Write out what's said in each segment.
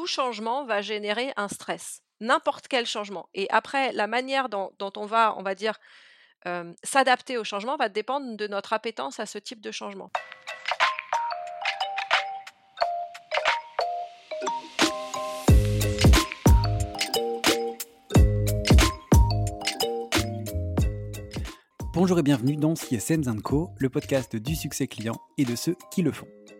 tout changement va générer un stress, n'importe quel changement. Et après, la manière dont, on va, on va dire, s'adapter au changement va dépendre de notre appétence à ce type de changement. Bonjour et bienvenue dans CSM Co, le podcast du succès client et de ceux qui le font.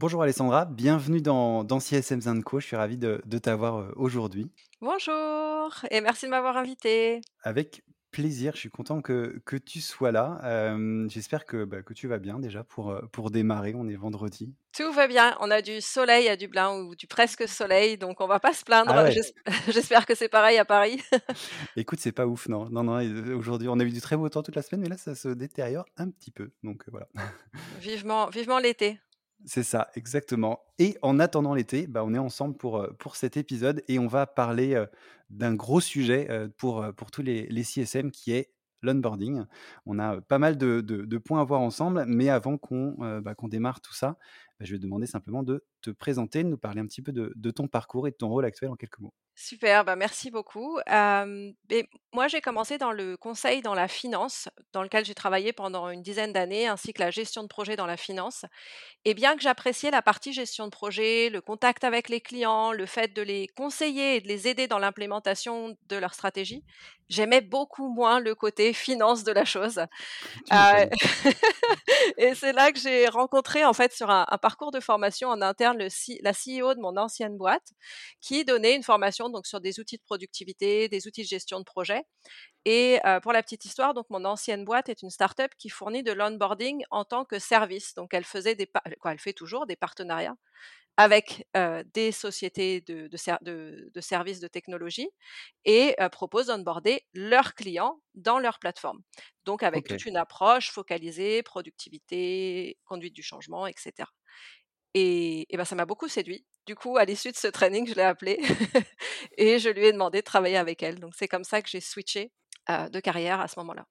Bonjour Alessandra, bienvenue dans, dans CSM Co. Je suis ravi de, t'avoir euh, aujourd'hui. Bonjour et merci de m'avoir invité. Avec plaisir, je suis content que, que tu sois là. Euh, j'espère que, bah, que tu vas bien déjà pour, euh, pour démarrer. On est vendredi. Tout va bien. On a du soleil à Dublin ou du presque soleil, donc on va pas se plaindre. Ah j'espère que c'est pareil à Paris. Écoute, c'est pas ouf, non. Non, non. Aujourd'hui, on a eu du très beau temps toute la semaine, mais là, ça se détériore un petit peu. Donc voilà. vivement, vivement l'été. C'est ça, exactement. Et en attendant l'été, bah, on est ensemble pour, pour cet épisode et on va parler d'un gros sujet pour, pour tous les, les CSM qui est l'onboarding. On a pas mal de, de, points à voir ensemble, mais avant qu'on bah, démarre tout ça, bah, je vais te demander simplement de te présenter, de nous parler un petit peu de, de ton parcours et de ton rôle actuel en quelques mots. Super, bah merci beaucoup. moi, j'ai commencé dans le conseil dans la finance, dans lequel j'ai travaillé pendant une dizaine d'années, ainsi que la gestion de projet dans la finance. Et bien que j'appréciais la partie gestion de projet, le contact avec les clients, le fait de les conseiller et de les aider dans l'implémentation de leur stratégie, j'aimais beaucoup moins le côté finance de la chose. Euh, et c'est là que j'ai rencontré, en fait, sur un, parcours de formation en interne, le la CEO de mon ancienne boîte, qui donnait une formation donc sur des outils de productivité, des outils de gestion de projet. Et euh, pour la petite histoire, donc mon ancienne boîte est une start-up qui fournit de l'onboarding en tant que service. Donc elle faisait des, quoi, elle fait toujours des partenariats avec des sociétés de, de, services de technologie et propose d'onboarder leurs clients dans leur plateforme. Donc avec toute une approche focalisée, productivité, conduite du changement, etc. Et, ben, ça m'a beaucoup séduit. Du coup, à l'issue de ce training, je l'ai appelée et je lui ai demandé de travailler avec elle. Donc c'est comme ça que j'ai switché de carrière à ce moment-là.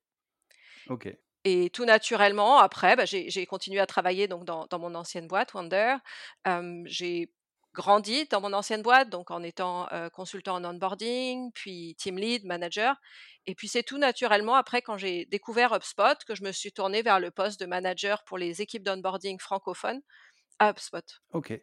Ok. Et tout naturellement, après, bah, j'ai continué à travailler donc dans, mon ancienne boîte, Wonder. j'ai grandi dans mon ancienne boîte, donc en étant consultant en onboarding, puis team lead, manager. Et puis c'est tout naturellement, après, quand j'ai découvert HubSpot, que je me suis tournée vers le poste de manager pour les équipes d'onboarding francophones à HubSpot. OK.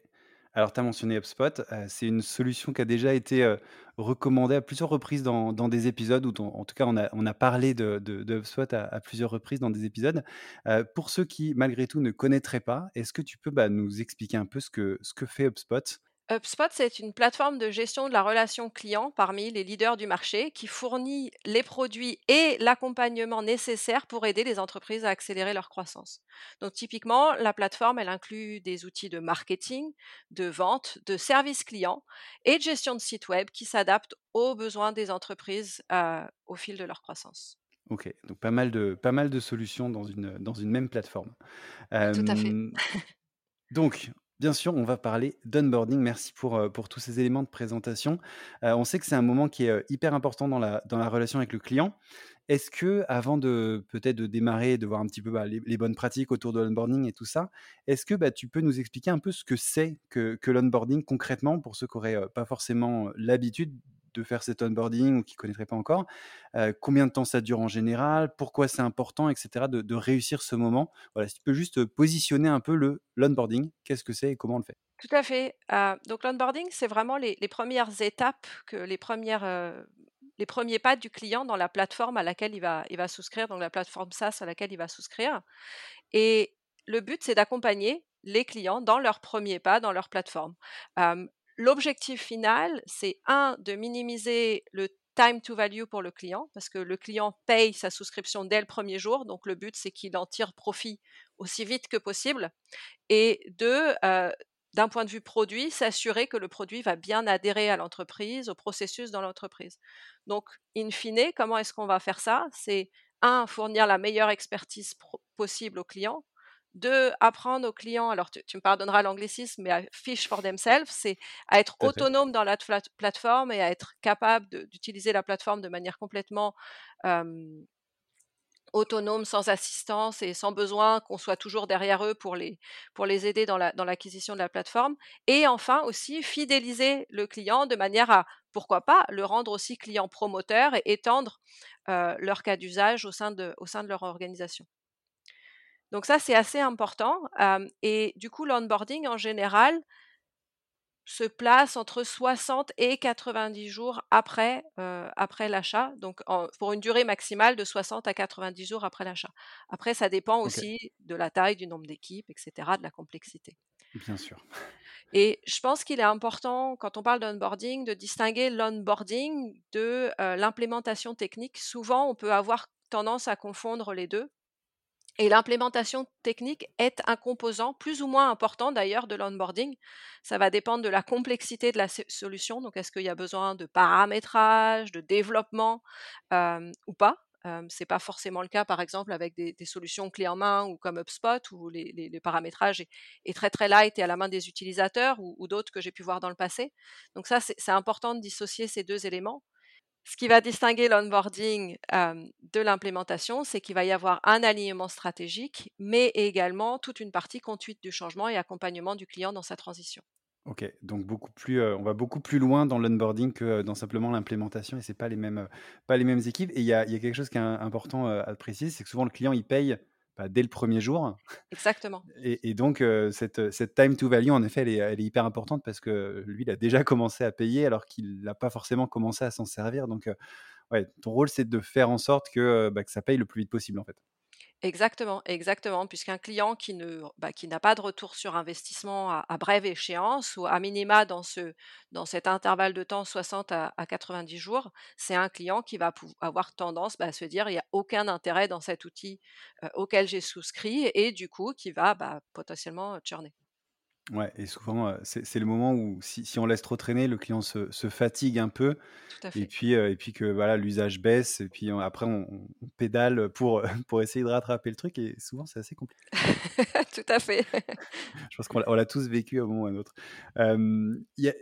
Alors, tu as mentionné HubSpot. c'est une solution qui a déjà été recommandée à plusieurs reprises dans, des épisodes, ou en tout cas, on a, parlé de, de, HubSpot à, plusieurs reprises dans des épisodes. pour ceux qui, malgré tout, ne connaîtraient pas, est-ce que tu peux bah, nous expliquer un peu ce que, ce que fait HubSpot? HubSpot, c'est une plateforme de gestion de la relation client parmi les leaders du marché qui fournit les produits et l'accompagnement nécessaire pour aider les entreprises à accélérer leur croissance. Donc typiquement, la plateforme, elle inclut des outils de marketing, de vente, de service client et de gestion de site web qui s'adaptent aux besoins des entreprises euh, au fil de leur croissance. Ok, donc pas mal de, pas mal de solutions dans une, dans une même plateforme. Tout à fait. donc, Bien sûr, on va parler d'onboarding. Merci pour, euh, pour tous ces éléments de présentation. Euh, on sait que c'est un moment qui est euh, hyper important dans la, dans la relation avec le client. Est-ce que, avant de peut-être de démarrer, de voir un petit peu bah, les, bonnes pratiques autour de l'onboarding et tout ça, est-ce que bah, tu peux nous expliquer un peu ce que c'est que, que l'onboarding concrètement pour ceux qui n'auraient pas forcément l'habitude de faire cet onboarding ou qui ne connaîtraient pas encore, combien de temps ça dure en général, pourquoi c'est important, etc., de, réussir ce moment. Voilà, si tu peux juste positionner un peu le l'onboarding, qu'est-ce que c'est et comment on le fait? Tout à fait. donc l'onboarding, c'est vraiment les, premières étapes, que les, premières, les premiers pas du client dans la plateforme à laquelle il va, il va souscrire, donc la plateforme SaaS à laquelle il va souscrire. Et le but, c'est d'accompagner les clients dans leurs premiers pas, dans leur plateforme. L'objectif final, c'est un, de minimiser le time to value pour le client, parce que le client paye sa souscription dès le premier jour, donc le but, c'est qu'il en tire profit aussi vite que possible. Et deux, d'un point de vue produit, s'assurer que le produit va bien adhérer à l'entreprise, au processus dans l'entreprise. Donc, in fine, comment est-ce qu'on va faire ça? C'est un, fournir la meilleure expertise possible aux clients. Deux, apprendre aux clients, alors tu, me pardonneras l'anglicisme, mais à fish for themselves, c'est à être autonome dans la plateforme et à être capable d'utiliser la plateforme de manière complètement autonome, sans assistance et sans besoin qu'on soit toujours derrière eux pour les, pour les aider dans l'acquisition de la plateforme. Et enfin aussi fidéliser le client de manière à, pourquoi pas, le rendre aussi client promoteur et étendre leur cas d'usage au, sein de, au sein de leur organisation. Donc ça, c'est assez important. et du coup, l'onboarding en général, se place entre 60 et 90 jours après, après l'achat, donc pour une durée maximale de 60 à 90 jours après l'achat. Après, ça dépend aussi de la taille, du nombre d'équipes, etc., de la complexité. Bien sûr. Et je pense qu'il est important, quand on parle d'onboarding, de distinguer l'onboarding de l'implémentation technique. Souvent, on peut avoir tendance à confondre les deux. Et l'implémentation technique est un composant plus ou moins important d'ailleurs de l'onboarding. Ça va dépendre de la complexité de la solution. Donc, est-ce qu'il y a besoin de paramétrage, de développement ou pas? Ce n'est pas forcément le cas, par exemple, avec des, solutions clés en main ou comme HubSpot, où les, paramétrages est, très très light et à la main des utilisateurs, ou d'autres que j'ai pu voir dans le passé. Donc ça, c'est important de dissocier ces deux éléments. Ce qui va distinguer l'onboarding de l'implémentation, c'est qu'il va y avoir un alignement stratégique, mais également toute une partie conduite du changement et accompagnement du client dans sa transition. Ok, donc beaucoup plus, on va beaucoup plus loin dans l'onboarding que dans simplement l'implémentation et c'est pas les mêmes, pas les mêmes équipes. Et il y a, quelque chose qui est important à préciser, c'est que souvent le client il paye bah, dès le premier jour. Exactement. Et, donc, cette, cette, time to value, en effet, elle est, elle est, hyper importante parce que lui, il a déjà commencé à payer alors qu'il n'a pas forcément commencé à s'en servir. Donc, ouais, ton rôle, c'est de faire en sorte que, bah, que ça paye le plus vite possible, en fait. Exactement, exactement, puisqu'un client qui ne bah, qui n'a pas de retour sur investissement à, brève échéance ou à minima dans ce dans cet intervalle de temps 60 à, 90 jours, c'est un client qui va avoir tendance bah, à se dire il n'y a aucun intérêt dans cet outil auquel j'ai souscrit et du coup qui va bah, potentiellement churner. Ouais, et souvent, c'est le moment où si on laisse trop traîner, le client se fatigue un peu et puis, et puis que voilà, l'usage baisse et puis après on pédale pour, pour essayer de rattraper le truc et souvent c'est assez compliqué. Tout à fait. Je pense qu'on l'a tous vécu à un moment ou à un autre. il y a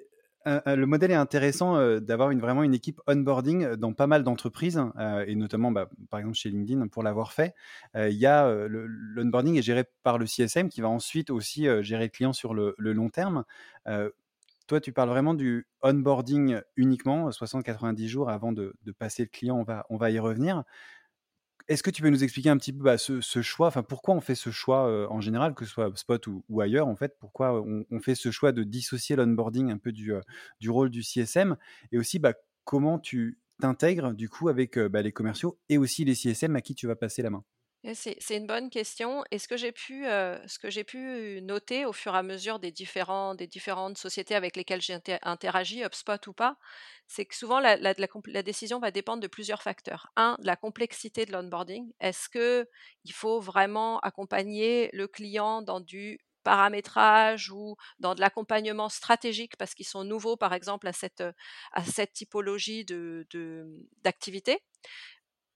le modèle est intéressant d'avoir une, vraiment une équipe onboarding dans pas mal d'entreprises, et notamment bah, par exemple chez LinkedIn pour l'avoir fait. Il y a l'onboarding est géré par le CSM qui va ensuite aussi gérer le client sur le, long terme. toi, tu parles vraiment du onboarding uniquement, 60-90 jours avant de, de, passer le client, on va, on va y revenir. Est-ce que tu peux nous expliquer un petit peu bah, ce, choix? Pourquoi on fait ce choix en général, que ce soit Spot ou, ailleurs, en fait? Pourquoi on, fait ce choix de dissocier l'onboarding un peu du, du rôle du CSM Et aussi, bah, comment tu t'intègres du coup avec bah, les commerciaux et aussi les CSM à qui tu vas passer la main? C'est une bonne question. Et ce que j'ai pu, ce que j'ai pu noter au fur et à mesure des, différentes sociétés avec lesquelles j'ai interagi, HubSpot ou pas, c'est que souvent la, décision va dépendre de plusieurs facteurs. Un, la complexité de l'onboarding. Est-ce qu'il faut vraiment accompagner le client dans du paramétrage ou dans de l'accompagnement stratégique parce qu'ils sont nouveaux, par exemple, à cette, typologie d'activité?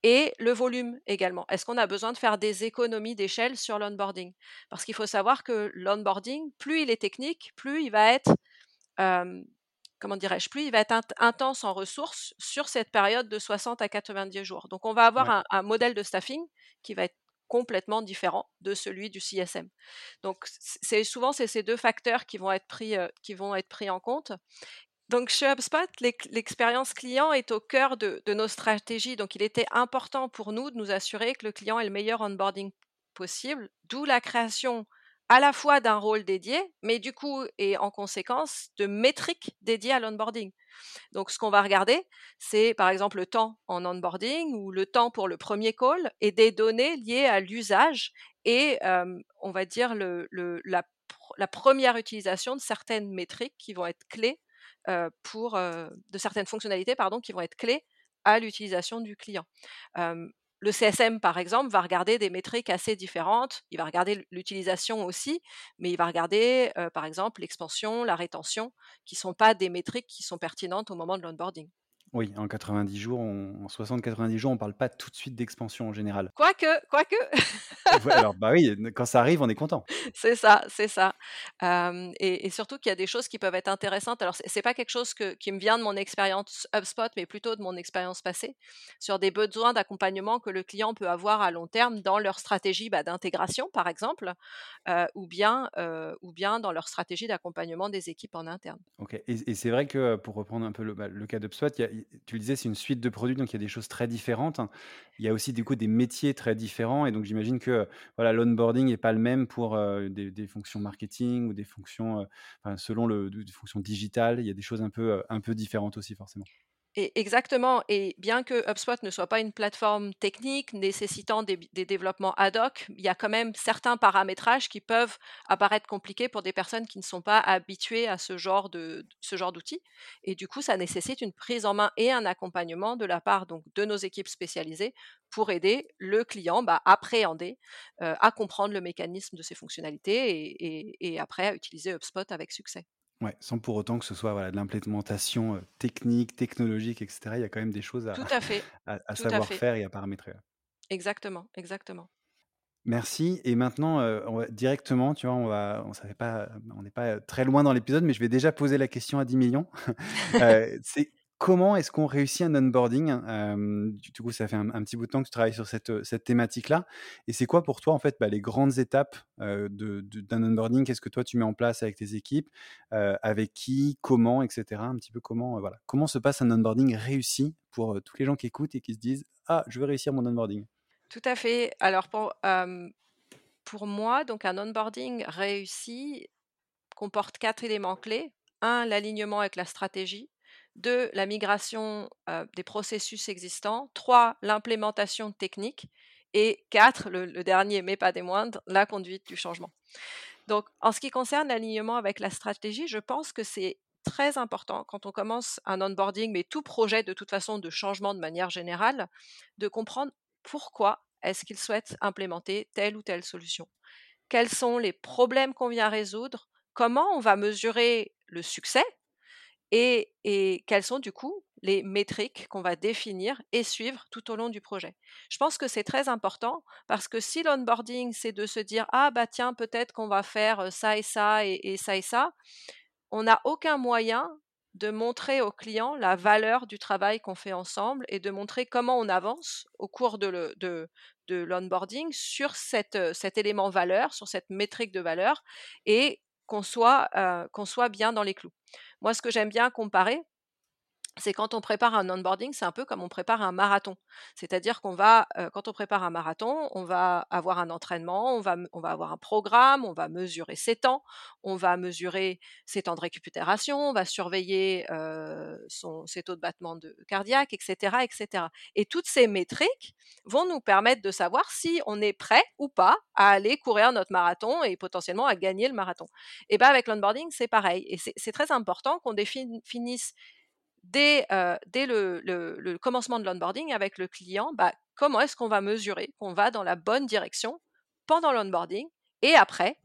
Et le volume également. Est-ce qu'on a besoin de faire des économies d'échelle sur l'onboarding? Parce qu'il faut savoir que l'onboarding, plus il est technique, plus il va être, comment dirais-je, plus il va être intense en ressources sur cette période de 60 à 90 jours. Donc on va avoir un, modèle de staffing qui va être complètement différent de celui du CSM. Donc c'est souvent c'est ces deux facteurs qui vont être pris qui vont être pris en compte donc chez HubSpot, l'expérience client est au cœur de, nos stratégies. Donc il était important pour nous de nous assurer que le client ait le meilleur onboarding possible, d'où la création à la fois d'un rôle dédié, mais du coup, et en conséquence, de métriques dédiées à l'onboarding. Donc, ce qu'on va regarder, c'est par exemple le temps en onboarding ou le temps pour le premier call et des données liées à l'usage et, on va dire, la, première utilisation de certaines métriques qui vont être clés pour, de certaines fonctionnalités, pardon, qui vont être clés à l'utilisation du client le CSM, par exemple, va regarder des métriques assez différentes. Il va regarder l'utilisation aussi, mais il va regarder, par exemple, l'expansion, la rétention, qui ne sont pas des métriques qui sont pertinentes au moment de l'onboarding. Oui, en 90 jours, en 60-90 jours, on ne parle pas tout de suite d'expansion en général. Quoique, quoique. alors, bah oui, quand ça arrive, on est content. C'est ça, c'est ça. et, surtout qu'il y a des choses qui peuvent être intéressantes. Alors, c'est pas quelque chose qui me vient de mon expérience HubSpot, mais plutôt de mon expérience passée, sur des besoins d'accompagnement que le client peut avoir à long terme dans leur stratégie bah, d'intégration, par exemple, ou, bien, ou bien dans leur stratégie d'accompagnement des équipes en interne. Ok, et, c'est vrai que pour reprendre un peu le, bah, le cas d'HubSpot, il y a tu le disais, c'est une suite de produits, donc il y a des choses très différentes. Il y a aussi du coup des métiers très différents, et donc j'imagine que voilà, l'onboarding n'est pas le même pour des, fonctions marketing ou des fonctions, selon le, des fonctions digitales. Il y a des choses un peu, un peu différentes aussi forcément exactement. Et bien que HubSpot ne soit pas une plateforme technique nécessitant des, développements ad hoc, il y a quand même certains paramétrages qui peuvent apparaître compliqués pour des personnes qui ne sont pas habituées à ce genre d'outils. Et du coup, ça nécessite une prise en main et un accompagnement de la part donc de nos équipes spécialisées pour aider le client bah, à appréhender, euh, à comprendre le mécanisme de ces fonctionnalités et après à utiliser HubSpot avec succès. Ouais, sans pour autant que ce soit voilà, de l'implémentation technique, technologique, etc. Il y a quand même des choses à, Tout à fait. à, savoir faire et à paramétrer. Exactement, exactement. Merci. Et maintenant, on va, directement, tu vois, on va, on savait pas, on n'est pas très loin dans l'épisode, mais je vais déjà poser la question à 10 millions. c'est Comment est-ce qu'on réussit un onboarding Du coup, ça fait un, petit bout de temps que tu travailles sur cette, thématique-là. Et c'est quoi pour toi, en fait, bah, les grandes étapes d'un onboarding? Qu'est-ce que toi, tu mets en place avec tes équipes Avec qui Comment Etc. Un petit peu comment, voilà. comment se passe un onboarding réussi pour tous les gens qui écoutent et qui se disent Ah, je veux réussir mon onboarding Tout à fait. Alors, pour, pour moi, donc un onboarding réussi comporte quatre éléments clés. Un, l'alignement avec la stratégie. 2. La migration des processus existants. 3. L'implémentation technique. Et 4. Le, dernier, mais pas des moindres, la conduite du changement. Donc, en ce qui concerne l'alignement avec la stratégie, je pense que c'est très important quand on commence un onboarding, mais tout projet de toute façon de changement de manière générale, de comprendre pourquoi est-ce qu'il souhaite implémenter telle ou telle solution. Quels sont les problèmes qu'on vient résoudre? Comment on va mesurer le succès? Et, quelles sont du coup les métriques qu'on va définir et suivre tout au long du projet. Je pense que c'est très important parce que si l'onboarding, c'est de se dire ah bah tiens peut-être qu'on va faire ça et ça et, ça et ça, on n'a aucun moyen de montrer au client la valeur du travail qu'on fait ensemble et de montrer comment on avance au cours de, l'onboarding sur cet élément valeur, sur cette métrique de valeur et qu'on soit bien dans les clous. Moi, ce que j'aime bien comparer, c'est quand on prépare un onboarding, c'est un peu comme on prépare un marathon. C'est-à-dire qu'on va, quand on prépare un marathon, on va avoir un entraînement, on va, on va avoir un programme, on va mesurer ses temps, on va mesurer ses temps de récupération, on va surveiller son, ses taux de battement de cardiaque, etc., etc. Et toutes ces métriques vont nous permettre de savoir si on est prêt ou pas à aller courir notre marathon et potentiellement à gagner le marathon. Et bien avec l'onboarding, c'est pareil. Et c'est très important qu'on définisse dès, le, commencement de l'onboarding avec le client, bah, comment est-ce qu'on va mesurer qu'on va dans la bonne direction pendant l'onboarding et après,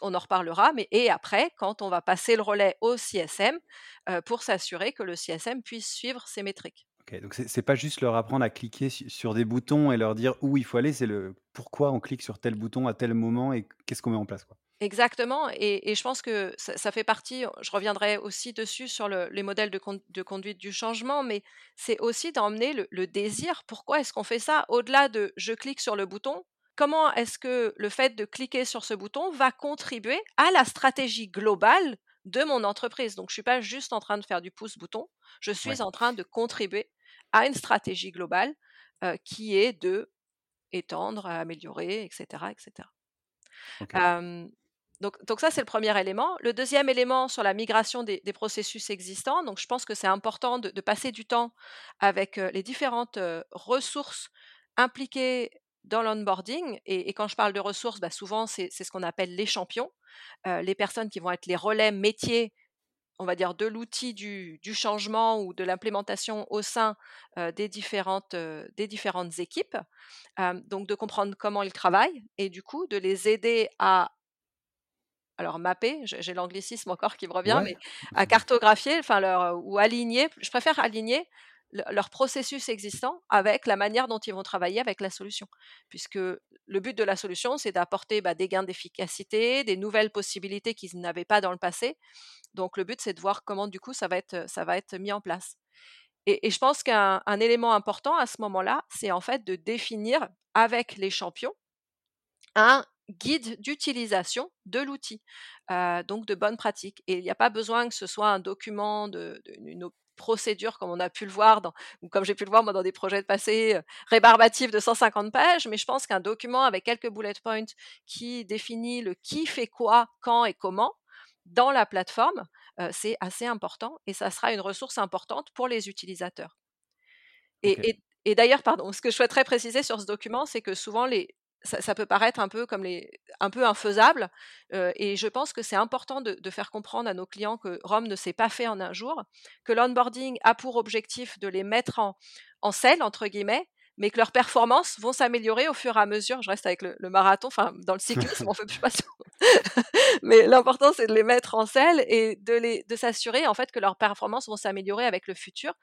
on en reparlera, mais et après, quand on va passer le relais au CSM pour s'assurer que le CSM puisse suivre ces métriques. Ok, donc c'est pas juste leur apprendre à cliquer sur des boutons et leur dire où il faut aller, c'est le pourquoi on clique sur tel bouton à tel moment et qu'est-ce qu'on met en place. Quoi? Exactement, et, je pense que ça, fait partie, je reviendrai aussi dessus sur les modèles de, conduite du changement, mais c'est aussi d'emmener le, désir. Pourquoi est-ce qu'on fait ça? Au-delà de je clique sur le bouton, comment est-ce que le fait de cliquer sur ce bouton va contribuer à la stratégie globale de mon entreprise? Donc, je ne suis pas juste en train de faire du pouce-bouton, je suis en train de contribuer à une stratégie globale qui est de étendre, améliorer, etc., etc. Donc, ça, c'est le premier élément. Le deuxième élément sur la migration des, processus existants, donc je pense que c'est important de, passer du temps avec les différentes ressources impliquées dans l'onboarding. Et, quand je parle de ressources, bah, souvent, c'est ce qu'on appelle les champions, les personnes qui vont être les relais métiers on va dire, de l'outil du, changement ou de l'implémentation au sein des différentes équipes. donc de comprendre comment ils travaillent et du coup de les aider à alors mapper, j'ai l'anglicisme encore qui me revient, mais à cartographier, enfin leur, ou aligner, je préfère aligner leur processus existant avec la manière dont ils vont travailler avec la solution. Puisque le but de la solution, c'est d'apporter bah, des gains d'efficacité, des nouvelles possibilités qu'ils n'avaient pas dans le passé. Donc le but, c'est de voir comment du coup ça va être, ça va être mis en place. Et, je pense qu'un élément important à ce moment-là, c'est en fait de définir avec les champions un guide d'utilisation de l'outil, donc de bonnes pratiques. Et il n'y a pas besoin que ce soit un document, de, une procédure comme on a pu le voir, dans, ou comme j'ai pu le voir moi dans des projets de passé rébarbatifs de 150 pages, mais je pense qu'un document avec quelques bullet points qui définit le qui fait quoi, quand et comment dans la plateforme, c'est assez important et ça sera une ressource importante pour les utilisateurs. Et, et d'ailleurs, pardon, ce que je souhaiterais préciser sur ce document, c'est que souvent les, ça, peut paraître un peu comme les, un peu infaisable, et je pense que c'est important de, faire comprendre à nos clients que Rome ne s'est pas fait en un jour, que l'onboarding a pour objectif de les mettre en, en selle entre guillemets, mais que leurs performances vont s'améliorer au fur et à mesure. Je reste avec le, marathon, enfin dans le cyclisme, on fait plus pas mais l'important c'est de les mettre en selle et de les, de s'assurer en fait que leurs performances vont s'améliorer avec le futur.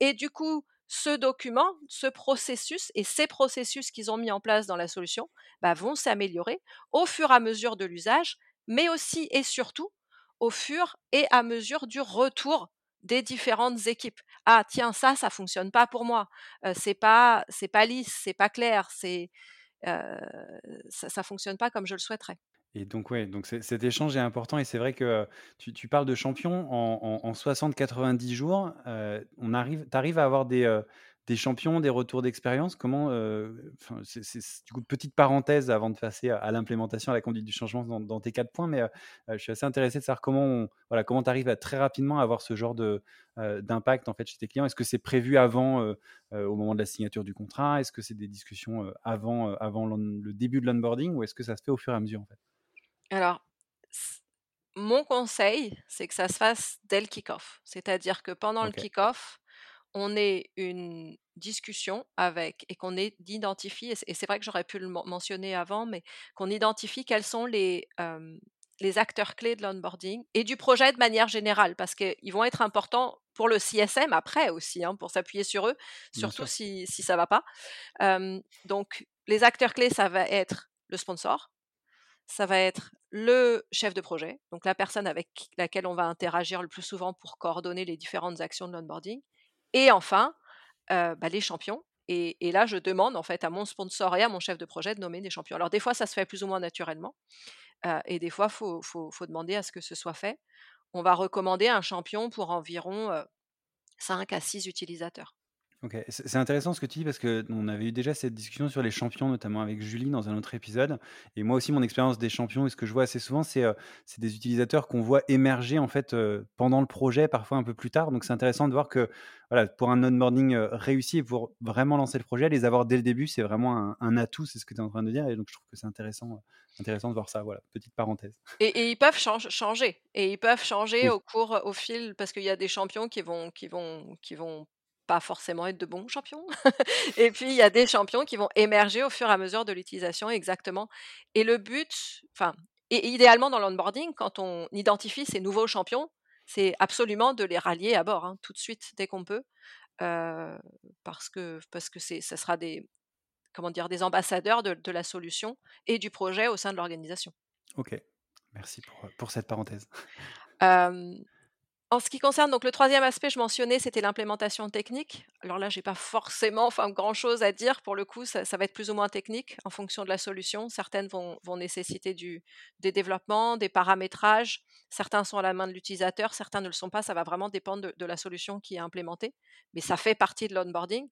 Et du coup, ce document, ce processus et ces processus qu'ils ont mis en place dans la solution bah, vont s'améliorer au fur et à mesure de l'usage, mais aussi et surtout au fur et à mesure du retour des différentes équipes. Ah tiens ça ça fonctionne pas pour moi, c'est pas c'est pas lisse, c'est pas clair, c'est ça, ça fonctionne pas comme je le souhaiterais. Et donc, ouais, donc cet échange est important et c'est vrai que tu, parles de champions en, 60-90 jours. on arrive, tu arrives à avoir des, des champions, des retours d'expérience? Comment, c'est, du petite parenthèse avant de passer à, l'implémentation, à la conduite du changement dans, tes quatre points, mais je suis assez intéressé de savoir comment, voilà, tu arrives à très rapidement avoir ce genre de, d'impact en fait chez tes clients? Est-ce que c'est prévu avant, au moment de la signature du contrat? Est-ce que c'est des discussions avant, avant le début de l'onboarding ou est-ce que ça se fait au fur et à mesure en alors, mon conseil, c'est que ça se fasse dès le kick-off. C'est-à-dire que pendant le kick-off, on ait une discussion avec et qu'on ait d'identifier, et c'est vrai que j'aurais pu le mentionner avant, mais qu'on identifie quels sont les, les acteurs clés de l'onboarding et du projet de manière générale, parce qu'ils vont être importants pour le CSM après aussi, hein, pour s'appuyer sur eux, surtout si, si ça ne va pas. donc, les acteurs clés, ça va être le sponsor, ça va être le chef de projet, donc la personne avec laquelle on va interagir le plus souvent pour coordonner les différentes actions de l'onboarding. Et enfin, bah, les champions. Et, là, je demande en fait à mon sponsor et à mon chef de projet de nommer des champions. Alors des fois, ça se fait plus ou moins naturellement, et des fois, il faut, faut, demander à ce que ce soit fait. On va recommander un champion pour environ 5 à 6 utilisateurs. Ok, c'est intéressant ce que tu dis parce que on avait eu déjà cette discussion sur les champions, notamment avec Julie dans un autre épisode. Et moi aussi, mon expérience des champions et ce que je vois assez souvent, c'est euh, des utilisateurs qu'on voit émerger en fait euh, pendant le projet, parfois un peu plus tard. Donc c'est intéressant de voir que voilà, pour un onboarding euh, réussi et pour vraiment lancer le projet, les avoir dès le début, c'est vraiment un, atout, c'est ce que tu es en train de dire. Et donc je trouve que c'est intéressant, intéressant de voir ça. Voilà, petite parenthèse. Et, ils peuvent changer. Et ils peuvent changer au cours, au fil, parce qu'il y a des champions qui vont, qui vont, qui vont pas forcément être de bons champions. et puis, il y a des champions qui vont émerger au fur et à mesure de l'utilisation, exactement. Et le but, enfin, et idéalement dans l'onboarding, quand on identifie ces nouveaux champions, c'est absolument de les rallier à bord, hein, tout de suite, dès qu'on peut, parce que parce que c'est, ça sera des, comment dire, des ambassadeurs de, de, la solution et du projet au sein de l'organisation. Ok, merci pour, pour cette parenthèse. En ce qui concerne donc le troisième aspect, je mentionnais, c'était l'implémentation technique. Alors là, j'ai pas forcément, grand chose à dire. Pour le coup, ça, va être plus ou moins technique en fonction de la solution. Certaines vont, nécessiter des développements, des paramétrages. Certains sont à la main de l'utilisateur, certains ne le sont pas. Ça va vraiment dépendre de, la solution qui est implémentée. Mais ça fait partie de l'onboarding.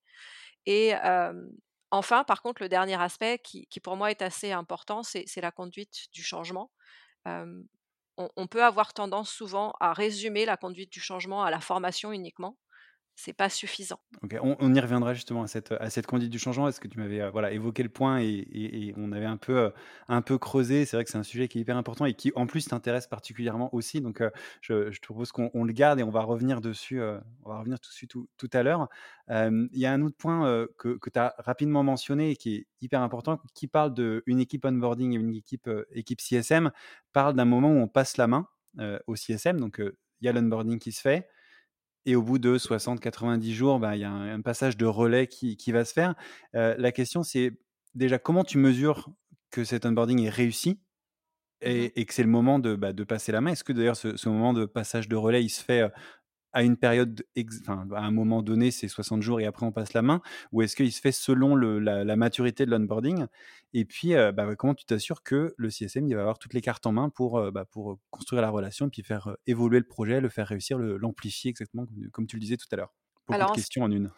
Et enfin, par contre, le dernier aspect qui, pour moi est assez important, c'est la conduite du changement. Hem, on peut avoir tendance souvent à résumer la conduite du changement à la formation uniquement. C'est pas suffisant. On y reviendra justement à cette, à cette conduite du changement. Est-ce que tu m'avais, heu, voilà, évoqué le point et on avait un peu, heu, un peu creusé. C'est vrai que c'est un sujet qui est hyper important et qui, en plus, t'intéresse particulièrement aussi. Donc, heu, je te propose qu'on on le garde et on va revenir dessus, on va revenir dessus tout tout à l'heure. Il y a un autre point, que que tu as rapidement mentionné et qui est hyper important, qui parle d'une équipe onboarding et une équipe, équipe CSM, parle d'un moment où on passe la main, au CSM. Donc, il y a l'onboarding qui se fait et au bout de 60-90 jours, bah, il y a un un passage de relais qui qui va se faire. Heu, la question, c'est déjà comment tu mesures que cet onboarding est réussi Mmh mh. et et que c'est le moment de, bah, de passer la main? Est-ce que d'ailleurs ce ce moment de passage de relais, il se fait, heu, à une période enfin, à un moment donné, c'est 60 jours et après on passe la main? Ou est-ce qu'il se fait selon le la la maturité de l'onboarding? Et puis, heu, bah, comment tu t'assures que le CSM, il va avoir toutes les cartes en main pour, heu, bah, pour, heu, construire la relation et puis faire, évoluer le projet, le faire réussir, l'amplifier exactement comme comme tu le disais tout à l'heure? Beaucoup Alors de questions en une.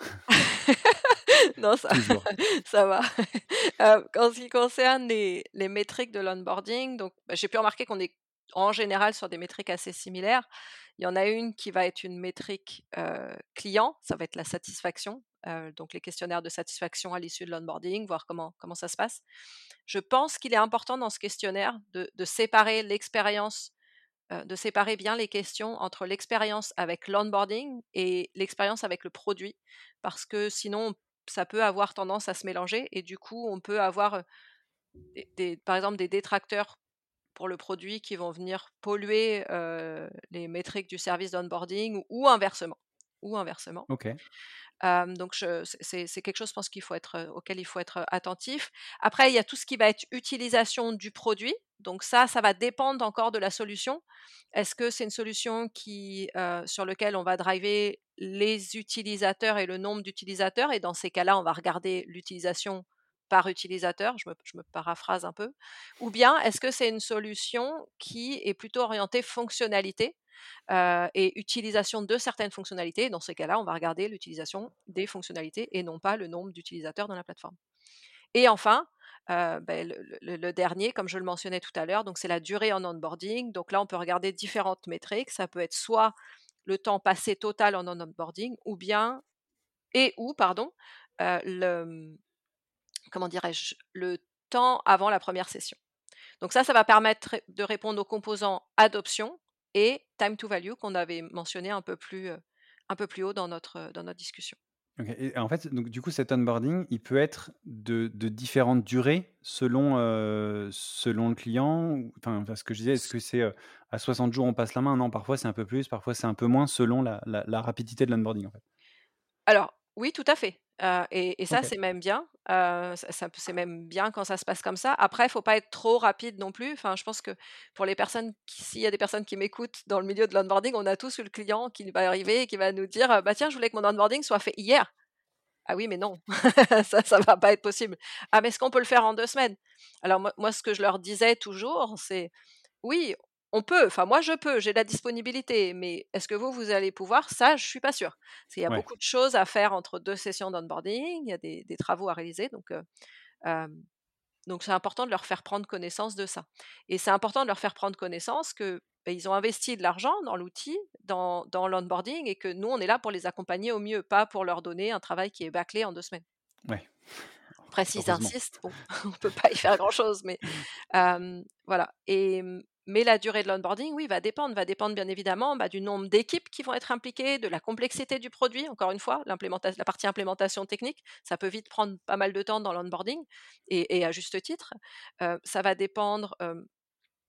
non, ça ça va. En ce qui concerne les les métriques de l'onboarding, donc bah, j'ai pu remarquer qu'on est en général sur des métriques assez similaires. Il y en a une qui va être une métrique, client, ça va être la satisfaction, donc les questionnaires de satisfaction à l'issue de l'onboarding, voir comment comment ça se passe. Je pense qu'il est important dans ce questionnaire de séparer l'expérience, de séparer bien les questions entre l'expérience avec l'onboarding et l'expérience avec le produit. Parce que sinon, ça peut avoir tendance à se mélanger et du coup, on peut avoir, par exemple, des détracteurs pour le produit qui vont venir polluer, les métriques du service d'onboarding ou inversement ou inversement. OK. Hem, donc c'est quelque chose, je pense qu'il faut être, auquel il faut être, attentif. Après, il y a tout ce qui va être utilisation du produit. Donc ça, ça va dépendre encore de la solution. Est-ce que c'est une solution qui, sur lequel on va driver les utilisateurs et le nombre d'utilisateurs? Et dans ces cas-là, on va regarder l'utilisation par utilisateur, je me paraphrase un peu. Ou bien est-ce que c'est une solution qui est plutôt orientée fonctionnalité? heu et utilisation de certaines fonctionnalités? Dans ces cas-là, on va regarder l'utilisation des fonctionnalités et non pas le nombre d'utilisateurs dans la plateforme. Et enfin, heu, beh, le dernier, comme je le mentionnais tout à l'heure, c'est la durée en onboarding. Donc là, on peut regarder différentes métriques. Ça peut être soit le temps passé total en onboarding ou bien et ou pardon, heu, le, comment dirais-je? Le temps avant la première session. Donc ça, ça va permettre de répondre aux composants adoption et time to value qu'on avait mentionné un peu plus, heu, un peu plus haut dans notre, dans notre discussion. OK et en fait, donc du coup, cet onboarding, il peut être de de différentes durées selon, heu, selon le client enfin ce que je disais, est-ce que c'est, à 60 jours, on passe la main? Non, parfois c'est un peu plus, parfois c'est un peu moins selon la la la rapidité de l'onboarding, en fait? Alors oui, tout à fait, et et ça, c'est même bien, heu, ça ça c'est même bien quand ça se passe comme ça. Après, il faut pas être trop rapide non plus. Enfin, je pense que pour les personnes s'il y a des personnes qui m'écoutent dans le milieu de l'onboarding, on a tous eu le client qui va arriver et qui va nous dire: «Bah, tiens, je voulais que mon onboarding soit fait hier». Ah oui, mais non, ça, ça va pas être possible. «Ah, mais est-ce qu'on peut le faire en 2 semaines?» alors moi moi, ce que je leur disais toujours, c'est: «Oui, on peut, enfin moi je peux, j'ai la disponibilité, mais est-ce que vous, vous allez pouvoir? Ça, je suis pas sûre». Parce qu'il y a Ouais. beaucoup de choses à faire entre 2 sessions d'onboarding, il y a des des travaux à réaliser donc heu, hem, donc c'est important de leur faire prendre connaissance de ça et c'est important de leur faire prendre connaissance que, beh, ils ont investi de l'argent dans l'outil, dans dans l'onboarding et que nous, on est là pour les accompagner au mieux, pas pour leur donner un travail qui est bâclé en 2 semaines. Ouais. Après s'ils insistent, bon, on peut pas y faire grand-chose, mais voilà et mais la durée de l'onboarding, oui, va dépendre, va dépendre bien évidemment, bah, du nombre d'équipes qui vont être impliquées, de la complexité du produit, encore une fois, la partie implémentation technique, ça peut vite prendre pas mal de temps dans l'onboarding et à juste titre. Heu, ça va dépendre, hem,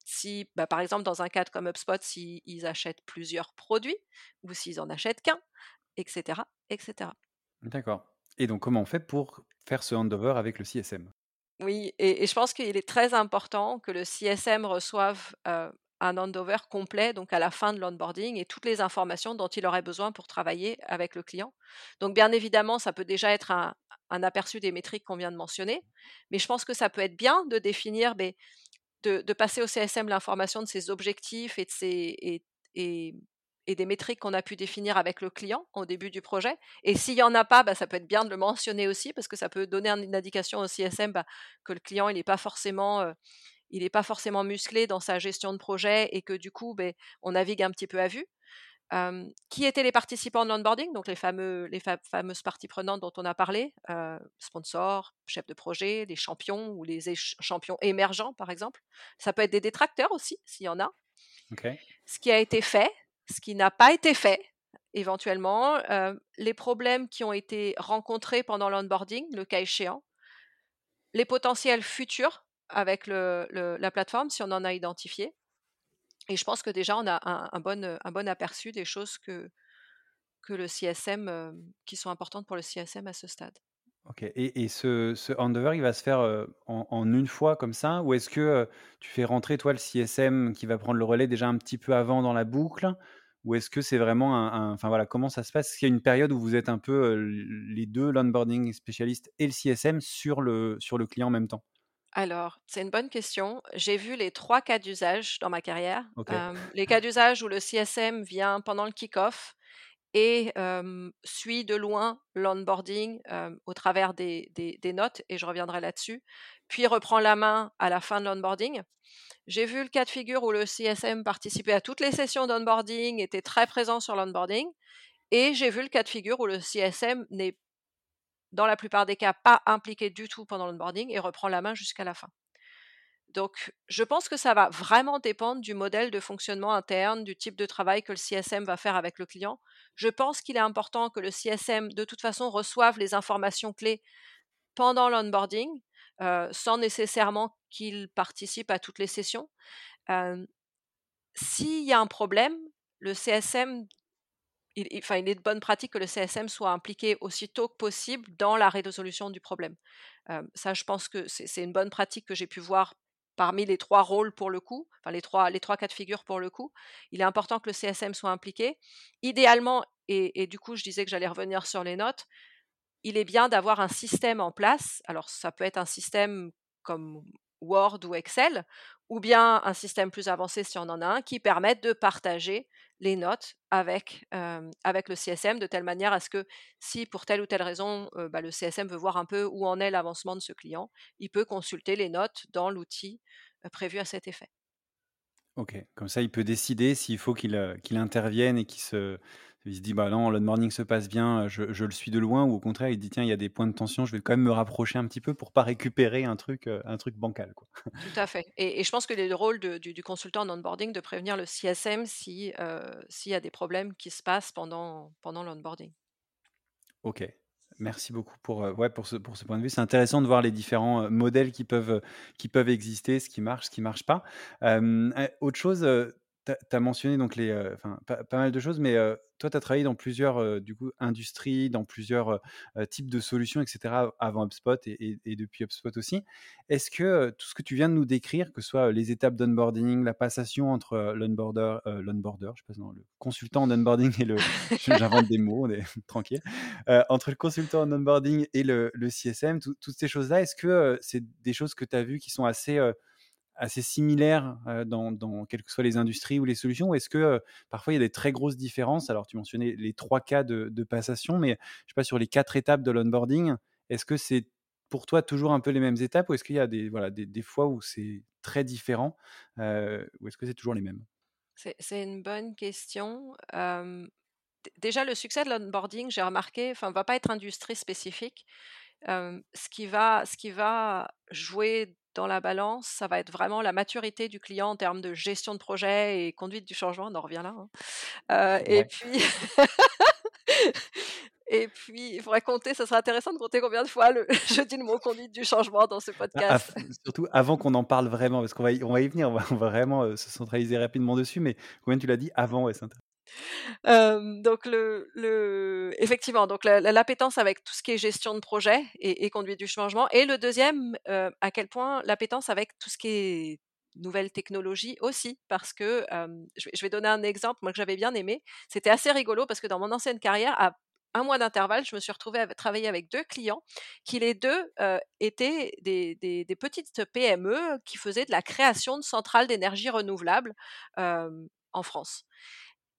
si, bah, par exemple, dans un cadre comme HubSpot, s'ils ils achètent plusieurs produits ou s'ils en achètent qu'1 et cetera et cetera. D'accord et donc comment on fait pour faire ce handover avec le CSM? Oui et je pense qu'il est très important que le CSM reçoive, un handover complet, donc à la fin de l'onboarding et toutes les informations dont il aurait besoin pour travailler avec le client. Donc bien évidemment, ça peut déjà être un aperçu des métriques qu'on vient de mentionner, mais je pense que ça peut être bien de définir, de passer au CSM l'information de ses objectifs et de ses et des métriques qu'on a pu définir avec le client au début du projet. Et s'il n'y en a pas, bah, ça peut être bien de le mentionner aussi parce que ça peut donner une indication au CSM bah, que le client il n'est pas forcément il n'est pas forcément musclé dans sa gestion de projet et que du coup, ben, on navigue un petit peu à vue. qui étaient les participants de l'onboarding, donc les, fameux, les fameuses parties prenantes dont on a parlé, sponsors, chefs de projet, les champions ou les champions émergents par exemple. Ça peut être des détracteurs aussi, s'il y en a. Ce qui a été fait, ce qui n'a pas été fait, éventuellement, les problèmes qui ont été rencontrés pendant l'onboarding, le cas échéant, les potentiels futurs avec la plateforme si on en a identifié. Et je pense que déjà, on a un, bon, aperçu des choses que, que le CSM, qui sont importantes pour le CSM à ce stade. Ok, et, ce, ce, handover, il va se faire en, une fois comme ça? Ou est-ce que tu fais rentrer, toi, le CSM qui va prendre le relais déjà un petit peu avant dans la boucle? Ou est-ce que c'est vraiment un. Enfin voilà, comment ça se passe? Est-ce qu'il y a une période où vous êtes un peu les deux, l'onboarding spécialiste et le CSM, sur le, sur le client en même temps? Alors, c'est une bonne question. J'ai vu les trois cas d'usage dans ma carrière. les cas d'usage où le CSM vient pendant le kick-off et suit de loin l'onboarding au travers des, notes, et je reviendrai là-dessus, puis reprend la main à la fin de l'onboarding. J'ai vu le cas de figure où le CSM participait à toutes les sessions d'onboarding, était très présent sur l'onboarding, et j'ai vu le cas de figure où le CSM n'est dans la plupart des cas, pas impliqué du tout pendant l'onboarding et reprend la main jusqu'à la fin. Donc, je pense que ça va vraiment dépendre du modèle de fonctionnement interne, du type de travail que le CSM va faire avec le client. Je pense qu'il est important que le CSM, de toute façon, reçoive les informations clés pendant l'onboarding, euh, sans nécessairement qu'il participe à toutes les sessions. Euh, s'il y a un problème, le CSM il, enfin, il est de bonne pratique que le CSM soit impliqué aussitôt que possible dans la résolution du problème. ça, je pense que c'est une bonne pratique que j'ai pu voir parmi les trois rôles pour le coup, enfin les trois, les cas de figure pour le coup. Il est important que le CSM soit impliqué. Idéalement, et du coup, je disais que j'allais revenir sur les notes, il est bien d'avoir un système en place. Alors, ça peut être un système comme Word ou Excel, ou bien un système plus avancé si on en a un, qui permette de partager les notes avec, avec le CSM de telle manière à ce que si pour telle ou telle raison bah, le CSM veut voir un peu où en est l'avancement de ce client, il peut consulter les notes dans l'outil prévu à cet effet. Ok, comme ça il peut décider s'il faut qu'il intervienne et qu'il se, il se dit bah non, le morning se passe bien, je, le suis de loin, ou au contraire il dit tiens il y a des points de tension, je vais quand même me rapprocher un petit peu pour pas récupérer un truc, un truc bancal quoi. Tout à fait. Et, je pense que le rôle du, consultant en onboarding de prévenir le CSM si s'il y a des problèmes qui se passent pendant pendant l'onboarding. Ok. Merci beaucoup pour, ouais, pour, ce, pour ce point de vue. C'est intéressant de voir les différents modèles qui peuvent, qui peuvent exister, ce qui marche, ce qui ne marche pas. autre chose, tu as mentionné donc les, pas, mal de choses, mais toi, tu as travaillé dans plusieurs du coup, industries, dans plusieurs types de solutions, etc., avant HubSpot et, depuis HubSpot aussi. Est-ce que tout ce que tu viens de nous décrire, que ce soit les étapes d'onboarding, la passation entre l'onboarder, l'onboarder, je sais pas, le consultant en onboarding et le. J'invente des mots, on est tranquille. entre le consultant en onboarding et le, le CSM, toutes ces choses-là, est-ce que c'est des choses que tu as vues qui sont assez assez similaires dans, dans, quelles que soient les industries ou les solutions? Ou est-ce que parfois il y a des très grosses différences? Alors tu mentionnais les trois cas de, passation, mais je sais pas sur les quatre étapes de l'onboarding, est-ce que c'est pour toi toujours un peu les mêmes étapes? Ou est-ce qu'il y a des, voilà, des, des fois où c'est très différent ou est-ce que c'est toujours les mêmes? C'est, une bonne question. déjà, le succès de l'onboarding, j'ai remarqué, enfin, va pas être industrie spécifique. ce, qui va, ce qui va jouer dans la balance, ça va être vraiment la maturité du client en termes de gestion de projet et conduite du changement. On en revient là. Hein. Euh, et puis. Et puis, il faudrait compter, ça serait intéressant de compter combien de fois le, je dis le mot conduite du changement dans ce ah, podcast. surtout avant qu'on en parle vraiment, parce qu'on va, y, on va y venir, on va, vraiment euh, se centraliser rapidement dessus, mais combien tu l'as dit avant, ouais, c'est donc le, le, effectivement, donc l'appétence avec tout ce qui est gestion de projet et, conduite du changement. Et le deuxième, à quel point l'appétence avec tout ce qui est nouvelles technologies aussi, parce que je, vais donner un exemple, moi que j'avais bien aimé. C'était assez rigolo parce que dans mon ancienne carrière, à un mois d'intervalle, je me suis retrouvée à travailler avec deux clients qui les deux étaient des, des, petites PME qui faisaient de la création de centrales d'énergie renouvelable en France.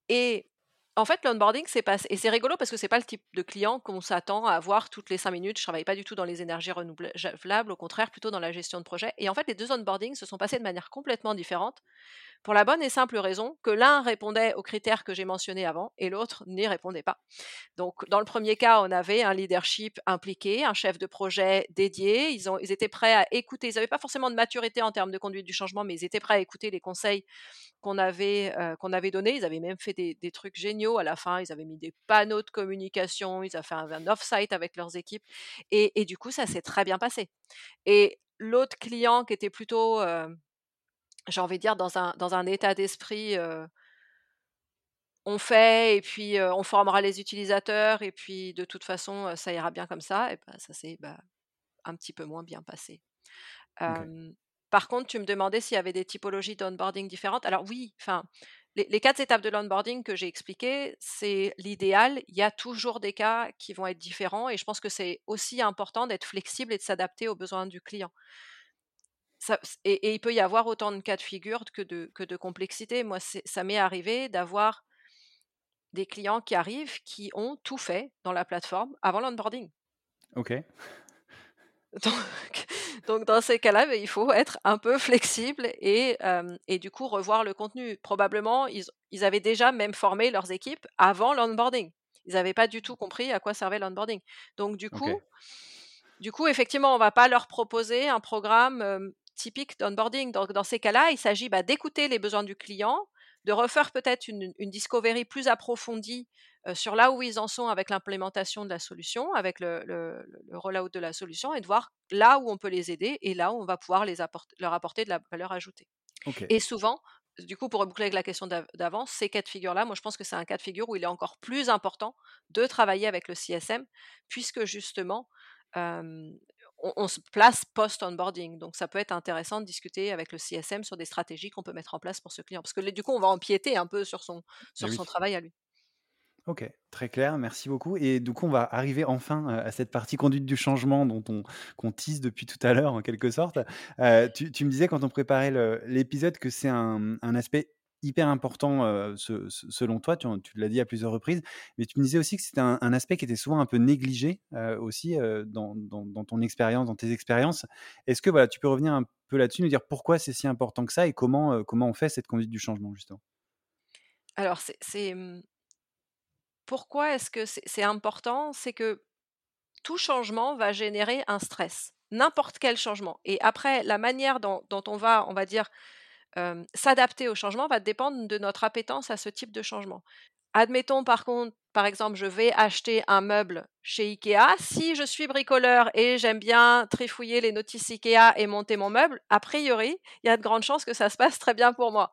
Et En fait, l'onboarding, c'est pas et c'est rigolo parce que c'est pas le type de client qu'on s'attend à avoir toutes les 5 minutes. Je travaille pas du tout dans les énergies renouvelables, au contraire, plutôt dans la gestion de projet. Et en fait, les deux onboardings se sont passés de manière complètement différente pour la bonne et simple raison que l'un répondait aux critères que j'ai mentionnés avant et l'autre n'y répondait pas. Donc, dans le premier cas, on avait un leadership impliqué, un chef de projet dédié. Ils, étaient prêts à écouter. Ils n'avaient pas forcément de maturité en termes de conduite du changement, mais ils étaient prêts à écouter les conseils qu'on avait, euh, donnés. Ils avaient même fait des, trucs géniaux à la fin. Ils avaient mis des panneaux de communication. Ils avaient fait un, off-site avec leurs équipes. Et, du coup, ça s'est très bien passé. Et l'autre client qui était plutôt euh, j'ai envie de dire, dans un, dans un état d'esprit, on fait et puis on formera les utilisateurs et puis de toute façon, ça ira bien comme ça. Et ben, ça s'est bah, un petit peu moins bien passé. Par contre, tu me demandais s'il y avait des typologies d'onboarding différentes. Alors oui, enfin, les, les, quatre étapes de l'onboarding que j'ai expliquées, c'est l'idéal. Il y a toujours des cas qui vont être différents et je pense que c'est aussi important d'être flexible et de s'adapter aux besoins du client et, il peut y avoir autant de cas de figure que de, que de complexité. Moi, ça m'est arrivé d'avoir des clients qui arrivent qui ont tout fait dans la plateforme avant l'onboarding. Ok. Donc, dans ces cas-là, il faut être un peu flexible et, et du coup revoir le contenu. Probablement, ils, ils, avaient déjà même formé leurs équipes avant l'onboarding. Ils n'avaient pas du tout compris à quoi servait l'onboarding. Donc du coup, du coup, effectivement, on ne va pas leur proposer un programme typique d'onboarding. Donc, dans ces cas-là, il s'agit bah, d'écouter les besoins du client, de refaire peut-être une, discovery plus approfondie sur là où ils en sont avec l'implémentation de la solution, avec le, le, rollout de la solution, et de voir là où on peut les aider et là où on va pouvoir les leur apporter de la valeur ajoutée. Et souvent, du coup, pour reboucler avec la question d'avance, ces cas de figure-là, moi je pense que c'est un cas de figure où il est encore plus important de travailler avec le CSM, puisque justement, on, se place post-onboarding. Donc, ça peut être intéressant de discuter avec le CSM sur des stratégies qu'on peut mettre en place pour ce client. Parce que du coup, on va empiéter un peu sur son, sur son travail à lui. Ok, très clair, merci beaucoup. Et du coup, on va arriver enfin à cette partie conduite du changement dont on qu'on tease depuis tout à l'heure, en quelque sorte. tu, me disais quand on préparait l'épisode que c'est un, un, aspect hyper important selon toi, tu, l'as dit à plusieurs reprises, mais tu me disais aussi que c'était un, aspect qui était souvent un peu négligé aussi dans, ton expérience, dans tes expériences. Est-ce que voilà, tu peux revenir un peu là-dessus, nous dire pourquoi c'est si important que ça et comment, comment on fait cette conduite du changement justement? Alors, c'est mmh, pourquoi est-ce que c'est important? C'est que tout changement va générer un stress, n'importe quel changement. Et après, la manière dont, dont on va, on va dire, s'adapter au changement va dépendre de notre appétence à ce type de changement. Admettons par contre, par exemple, je vais acheter un meuble chez Ikea. Si je suis bricoleur et j'aime bien trifouiller les notices Ikea et monter mon meuble, a priori, il y a de grandes chances que ça se passe très bien pour moi.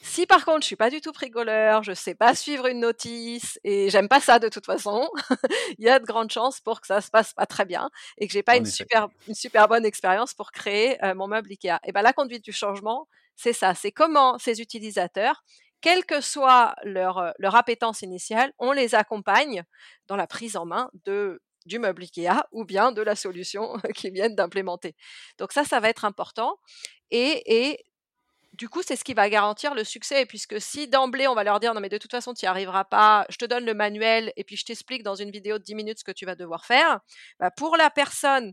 Si par contre, je suis pas du tout bricoleur, je sais pas suivre une notice et j'aime pas ça de toute façon, il y a de grandes chances pour que ça se passe pas très bien et que j'ai pas une super, une super bonne expérience pour créer mon meuble Ikea. Et ben la conduite du changement, c'est ça, c'est comment ces utilisateurs, quelle que soit leur, leur appétence initiale, on les accompagne dans la prise en main de, du meuble IKEA ou bien de la solution qu'ils viennent d'implémenter. Donc ça, ça va être important. Et, et du coup, c'est ce qui va garantir le succès, puisque si d'emblée on va leur dire non mais de toute façon tu n'y arriveras pas, je te donne le manuel et puis je t'explique dans une vidéo de 10 minutes ce que tu vas devoir faire, bah pour la personne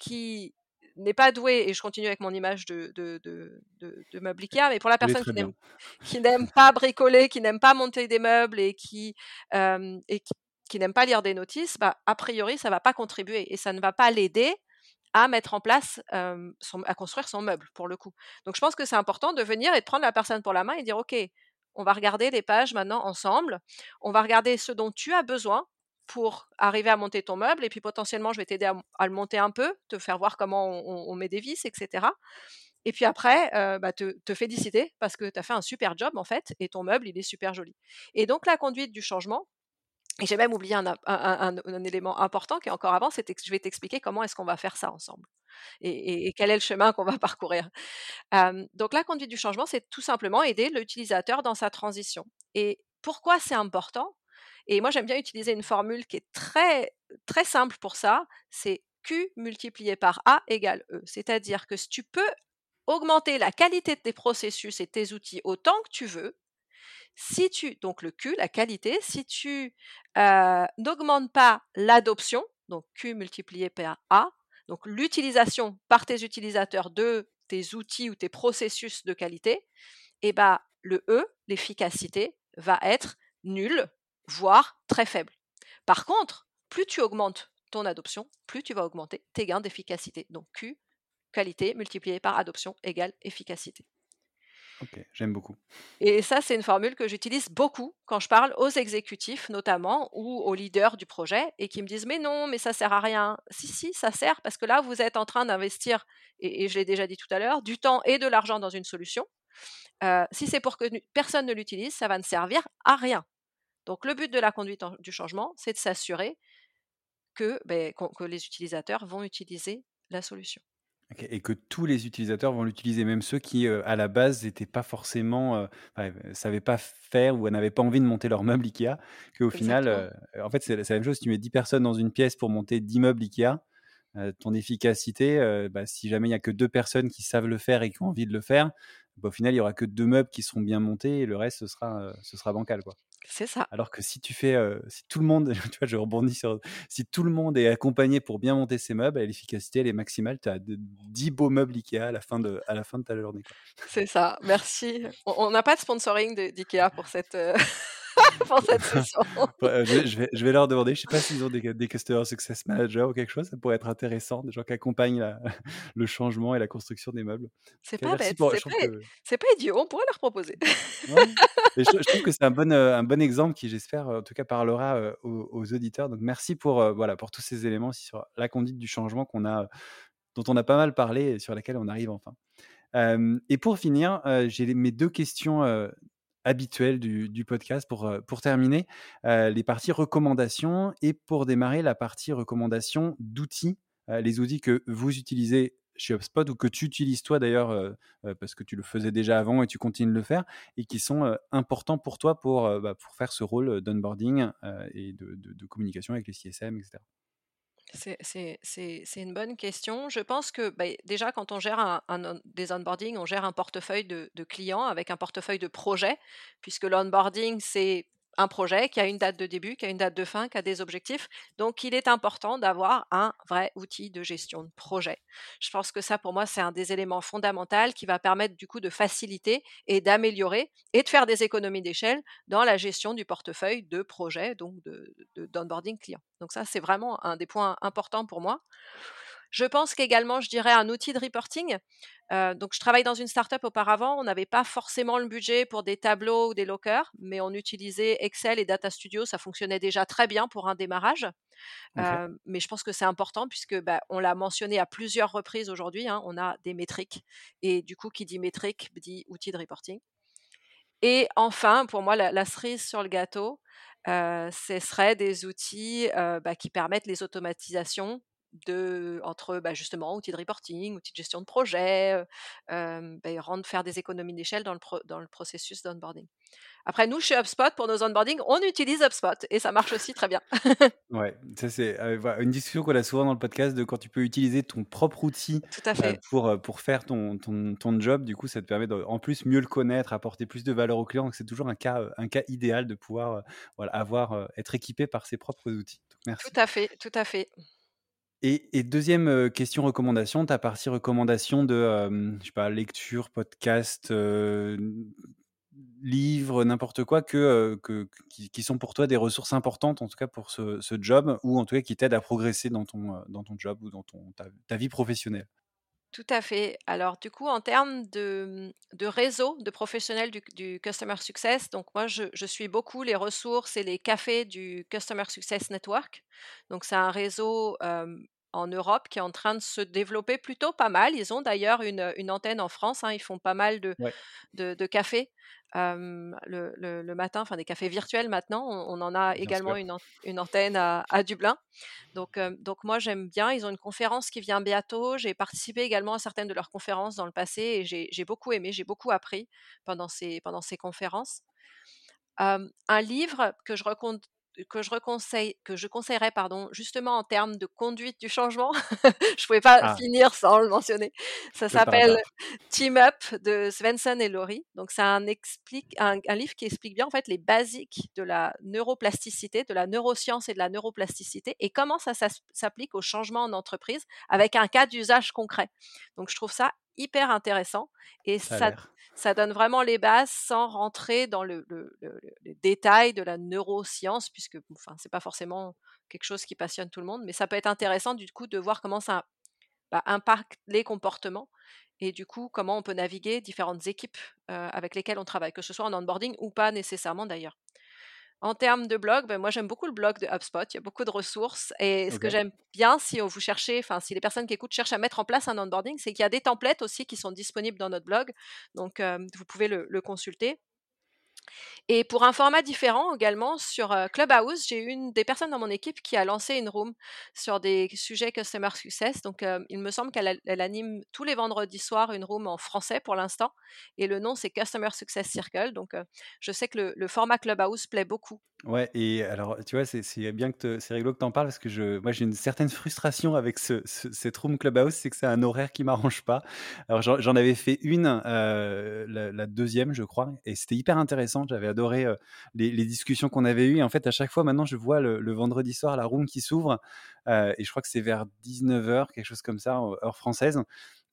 qui n'est pas doué, et je continue avec mon image de, de, de, de, meuble Ikea, mais pour la personne qui n'aime, pas bricoler, qui n'aime pas monter des meubles et qui, euh, et qui, n'aime pas lire des notices, bah, a priori, ça ne va pas contribuer et ça ne va pas l'aider à mettre en place, euh, à construire son meuble, pour le coup. Donc, je pense que c'est important de venir et de prendre la personne pour la main et dire, OK, on va regarder les pages maintenant ensemble, on va regarder ce dont tu as besoin pour arriver à monter ton meuble et puis potentiellement je vais t'aider à, le monter un peu, te faire voir comment on, met des vis, etc. Et puis après, euh, bah, te, te, féliciter parce que tu as fait un super job en fait et ton meuble il est super joli. Et donc la conduite du changement, et j'ai même oublié un, élément important qui est encore avant, c'est que je vais t'expliquer comment est-ce qu'on va faire ça ensemble et, quel est le chemin qu'on va parcourir. donc la conduite du changement, c'est tout simplement aider l'utilisateur dans sa transition. Et pourquoi c'est important? Et moi, j'aime bien utiliser une formule qui est très, très simple pour ça. C'est Q multiplié par A égale E. C'est-à-dire que si tu peux augmenter la qualité de tes processus et tes outils autant que tu veux, Si tu, donc le Q, la qualité, si tu euh, n'augmentes pas l'adoption, donc Q multiplié par A, donc l'utilisation par tes utilisateurs de tes outils ou tes processus de qualité, eh ben, le E, l'efficacité, va être nul, voire très faible. Par contre, plus tu augmentes ton adoption, plus tu vas augmenter tes gains d'efficacité. Donc Q, qualité multiplié par adoption égale efficacité. Ok, j'aime beaucoup. Et ça, c'est une formule que j'utilise beaucoup quand je parle aux exécutifs notamment ou aux leaders du projet et qui me disent mais non, mais ça sert à rien. Si, si, ça sert parce que là, vous êtes en train d'investir, et, je l'ai déjà dit tout à l'heure, du temps et de l'argent dans une solution. Euh, si c'est pour que personne ne l'utilise, ça va ne servir à rien. Donc le but de la conduite du changement, c'est de s'assurer que, ben, que les utilisateurs vont utiliser la solution. Et que tous les utilisateurs vont l'utiliser, même ceux qui, euh, à la base, n'étaient pas forcément, euh, savaient pas faire ou n'avaient pas envie de monter leur meuble IKEA, qu'au final, euh, en fait, c'est la même chose. Si tu mets 10 personnes dans une pièce pour monter 10 meubles IKEA, ton efficacité, bah, si jamais il y a que deux personnes qui savent le faire et qui ont envie de le faire, bah, au final, il y aura que deux meubles qui seront bien montés et le reste, ce sera, ce sera bancal, quoi. C'est ça. Alors que si tu fais, si tout le monde, tu vois, je rebondis sur, si tout le monde est accompagné pour bien monter ses meubles, l'efficacité elle est maximale. Tu as 10 beaux meubles Ikea à la fin de, à la fin de ta journée. C'est ça. Merci. On n'a pas de sponsoring d'Ikea pour cette. pour cette session. je, vais, je, vais, leur demander, je ne sais pas s'ils ont des, des, Customer Success Managers ou quelque chose, ça pourrait être intéressant, des gens qui accompagnent le changement et la construction des meubles. C'est pas bête, c'est pas, idiot, on pourrait leur proposer. je, trouve que c'est un bon, euh, un bon exemple qui, j'espère, en tout cas, parlera euh, aux, auditeurs. Donc merci pour, euh, voilà, pour tous ces éléments sur la conduite du changement qu'on a, dont on a pas mal parlé et sur laquelle on arrive enfin. et pour finir, j'ai mes deux questions habituel du, podcast pour, euh, pour terminer euh, les parties recommandations et pour démarrer la partie recommandation d'outils, euh, les outils que vous utilisez chez HubSpot ou que tu utilises toi d'ailleurs parce que tu le faisais déjà avant et tu continues de le faire et qui sont importants pour toi pour, bah, pour faire ce rôle d'onboarding et de, de, communication avec les CSM, etc. C'est une bonne question. Je pense que bah, déjà, quand on gère un, des onboarding, on gère un portefeuille de, de clients avec un portefeuille de projets, puisque l'onboarding, c'est un projet qui a une date de début, qui a une date de fin, qui a des objectifs. Donc, il est important d'avoir un vrai outil de gestion de projet. Je pense que ça, pour moi, c'est un des éléments fondamentaux qui va permettre du coup de faciliter et d'améliorer et de faire des économies d'échelle dans la gestion du portefeuille de projet, donc d'onboarding de, client. Donc ça, c'est vraiment un des points importants pour moi. Je pense qu'également, je dirais un outil de reporting. Euh, donc, je travaille dans une startup auparavant. On n'avait pas forcément le budget pour des tableaux ou des lockers, mais on utilisait Excel et Data Studio. Ça fonctionnait déjà très bien pour un démarrage. Euh, mais je pense que c'est important puisque bah, on l'a mentionné à plusieurs reprises aujourd'hui. Hein, on a des métriques et du coup, qui dit métrique dit outil de reporting. Et enfin, pour moi, la, cerise sur le gâteau, euh, ce serait des outils bah, qui permettent les automatisations de, entre bah, justement outils de reporting, outils de gestion de projet, euh, bah, rendre, faire des économies d'échelle dans le, dans le processus d'onboarding. Après, nous, chez HubSpot, pour nos onboarding, on utilise HubSpot et ça marche aussi très bien. ouais, ça c'est une discussion qu'on a souvent dans le podcast de quand tu peux utiliser ton propre outil pour, pour faire ton, ton, ton, job. Du coup, ça te permet de, en plus mieux le connaître, apporter plus de valeur au client. C'est toujours un cas, un cas idéal de pouvoir voilà, avoir, être équipé par ses propres outils. merci. Tout à fait, tout à fait. Et, deuxième question recommandation, ta partie recommandation de je sais pas, lecture, podcast, livre, n'importe quoi, que, qui, sont pour toi des ressources importantes, en tout cas pour ce, job, ou en tout cas qui t'aident à progresser dans ton, dans ton job ou dans ton, ta, vie professionnelle? Tout à fait. Alors du coup, en termes de, de réseau de professionnels du, Customer Success, donc moi je, suis beaucoup les ressources et les cafés du Customer Success Network. Donc c'est un réseau en Europe qui est en train de se développer plutôt pas mal. Ils ont d'ailleurs une, une, antenne en France. Hein. Ils font pas mal de, de, cafés le, le, matin, enfin des cafés virtuels maintenant. On, en a également une, une, antenne à, à Dublin. Donc, donc moi j'aime bien. Ils ont une conférence qui vient bientôt. J'ai participé également à certaines de leurs conférences dans le passé et j'ai beaucoup aimé, j'ai beaucoup appris pendant ces, pendant ces conférences. un livre que je que je reconseille, que je conseillerais, pardon, justement en termes de conduite du changement. je pouvais pas Ah. finir sans le mentionner. Ça s'appelle. Team Up de Svensson et Laurie. Donc c'est un explique un, un livre qui explique bien en fait les basiques de la neuroplasticité, de la neuroscience et de la neuroplasticité et comment ça, s'applique au changement en entreprise avec un cas d'usage concret. Donc je trouve ça hyper intéressant et Ça ça donne vraiment les bases sans rentrer dans le, le- le- le- les détails de la neuroscience, puisque enfin, c'est pas forcément quelque chose qui passionne tout le monde, mais ça peut être intéressant du coup de voir comment ça bah, impacte les comportements et du coup comment on peut naviguer différentes équipes euh, avec lesquelles on travaille, que ce soit en onboarding ou pas nécessairement d'ailleurs. En termes de blog, ben moi j'aime beaucoup le blog de HubSpot. Il y a beaucoup de ressources. Et ce que j'aime bien, si vous cherchez, enfin si les personnes qui écoutent cherchent à mettre en place un onboarding, c'est qu'il y a des templates aussi qui sont disponibles dans notre blog. Donc euh, vous pouvez le, le consulter. Et pour un format différent également, sur euh, Clubhouse, j'ai une des personnes dans mon équipe qui a lancé une room sur des sujets Customer Success. Donc, euh, il me semble qu'elle anime tous les vendredis soirs une room en français pour l'instant. Et le nom, c'est Customer Success Circle. Donc, euh, je sais que le, format Clubhouse plaît beaucoup. Ouais, et alors, tu vois, c'est bien que c'est rigolo que tu en parles parce que moi, j'ai une certaine frustration avec ce, ce- cette room Clubhouse, c'est que c'est un horaire qui m'arrange pas. Alors, j'en avais fait une, la deuxième, je crois, et c'était hyper intéressant. J'avais adoré euh, les, les discussions qu'on avait eues. Et en fait, à chaque fois, maintenant, je vois le, le vendredi soir la room qui s'ouvre, euh, et je crois que c'est vers 19h, quelque chose comme ça, heure française.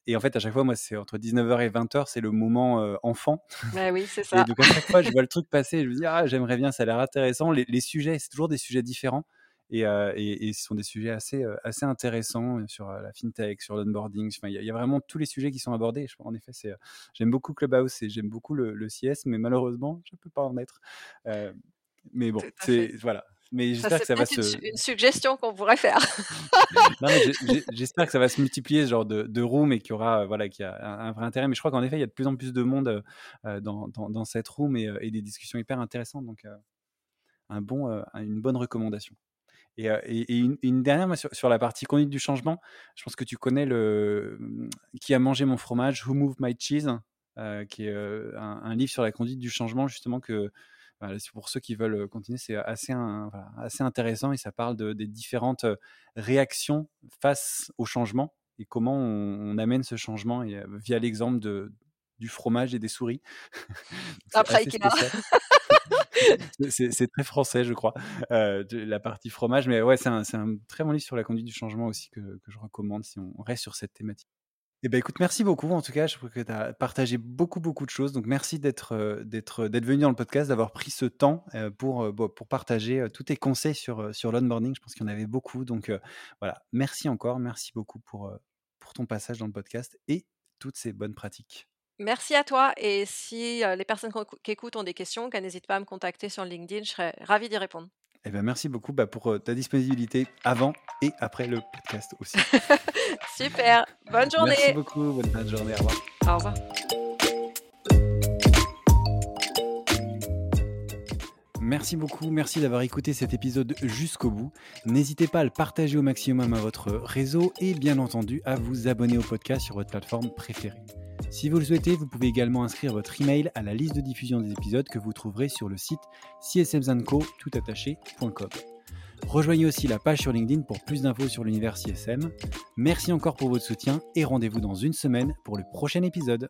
Et en fait, à chaque fois, moi, c'est entre 19h et 20h, c'est le moment euh, enfant. Ouais, oui, c'est Et ça. donc à chaque fois, je vois le truc passer, et je me dis ah j'aimerais bien, ça a l'air intéressant. Les, les sujets, c'est toujours des sujets différents et, euh, et, et ce sont des sujets assez euh, assez intéressants euh, sur la fintech, sur l'onboarding. Enfin, il y, a- il y a vraiment tous les sujets qui sont abordés. Je, en effet, c'est j'aime beaucoup Clubhouse et j'aime beaucoup le, le CS, mais malheureusement, je peux pas en être. Mais bon, c'est voilà. Mais j'espère que ça va une, se, une suggestion qu'on pourrait faire. j'espère que ça va se multiplier ce genre de, de room et qu'il y aura voilà qu'il y a un, un vrai intérêt. Mais je crois qu'en effet, il y a de plus en plus de monde euh, dans, dans, dans cette room et, et des discussions hyper intéressantes. Donc, euh, un bon, euh, une bonne recommandation. Et, et- et une, une dernière moi, sur, sur la partie conduite du changement, je pense que tu connais le Qui a mangé mon fromage, Who Moved My Cheese, euh, qui est euh, un, un livre sur la conduite du changement, justement, que voilà, pour ceux qui veulent continuer, c'est assez, un- voilà, assez intéressant et ça parle de, des différentes réactions face au changement et comment on, on amène ce changement et, via l'exemple de, du fromage et des souris. Après Ikea. C'est- très français, je crois, euh, la partie fromage. Mais ouais, c'est un, très bon livre sur la conduite du changement aussi que, je recommande si on reste sur cette thématique. Eh ben écoute, merci beaucoup. En tout cas, je trouve que tu as partagé beaucoup, beaucoup de choses. Donc, merci d'être euh, d'être venu dans le podcast, d'avoir pris ce temps euh, pour, euh, pour partager euh, tous tes conseils sur, euh, sur l'onboarding. Je pense qu'il y en avait beaucoup. Donc, euh, voilà, merci encore. Merci beaucoup pour, euh, pour ton passage dans le podcast et toutes ces bonnes pratiques. Merci à toi. Et si euh, les personnes qu'on- qui écoutent ont des questions, qu'elles n'hésitent pas à me contacter sur LinkedIn. Je serais ravie d'y répondre. Eh ben, merci beaucoup bah, pour euh, ta disponibilité avant et après le podcast aussi. Super. Bonne Merci journée. beaucoup. Bonne fin de journée. Au revoir. Au revoir. Merci beaucoup, merci d'avoir écouté cet épisode jusqu'au bout. N'hésitez pas à le partager au maximum à votre réseau et bien entendu à vous abonner au podcast sur votre plateforme préférée. Si vous le souhaitez, vous pouvez également inscrire votre email à la liste de diffusion des épisodes que vous trouverez sur le site csmzanco.com. Rejoignez aussi la page sur LinkedIn pour plus d'infos sur l'univers CSM. Merci encore pour votre soutien et rendez-vous dans une semaine pour le prochain épisode.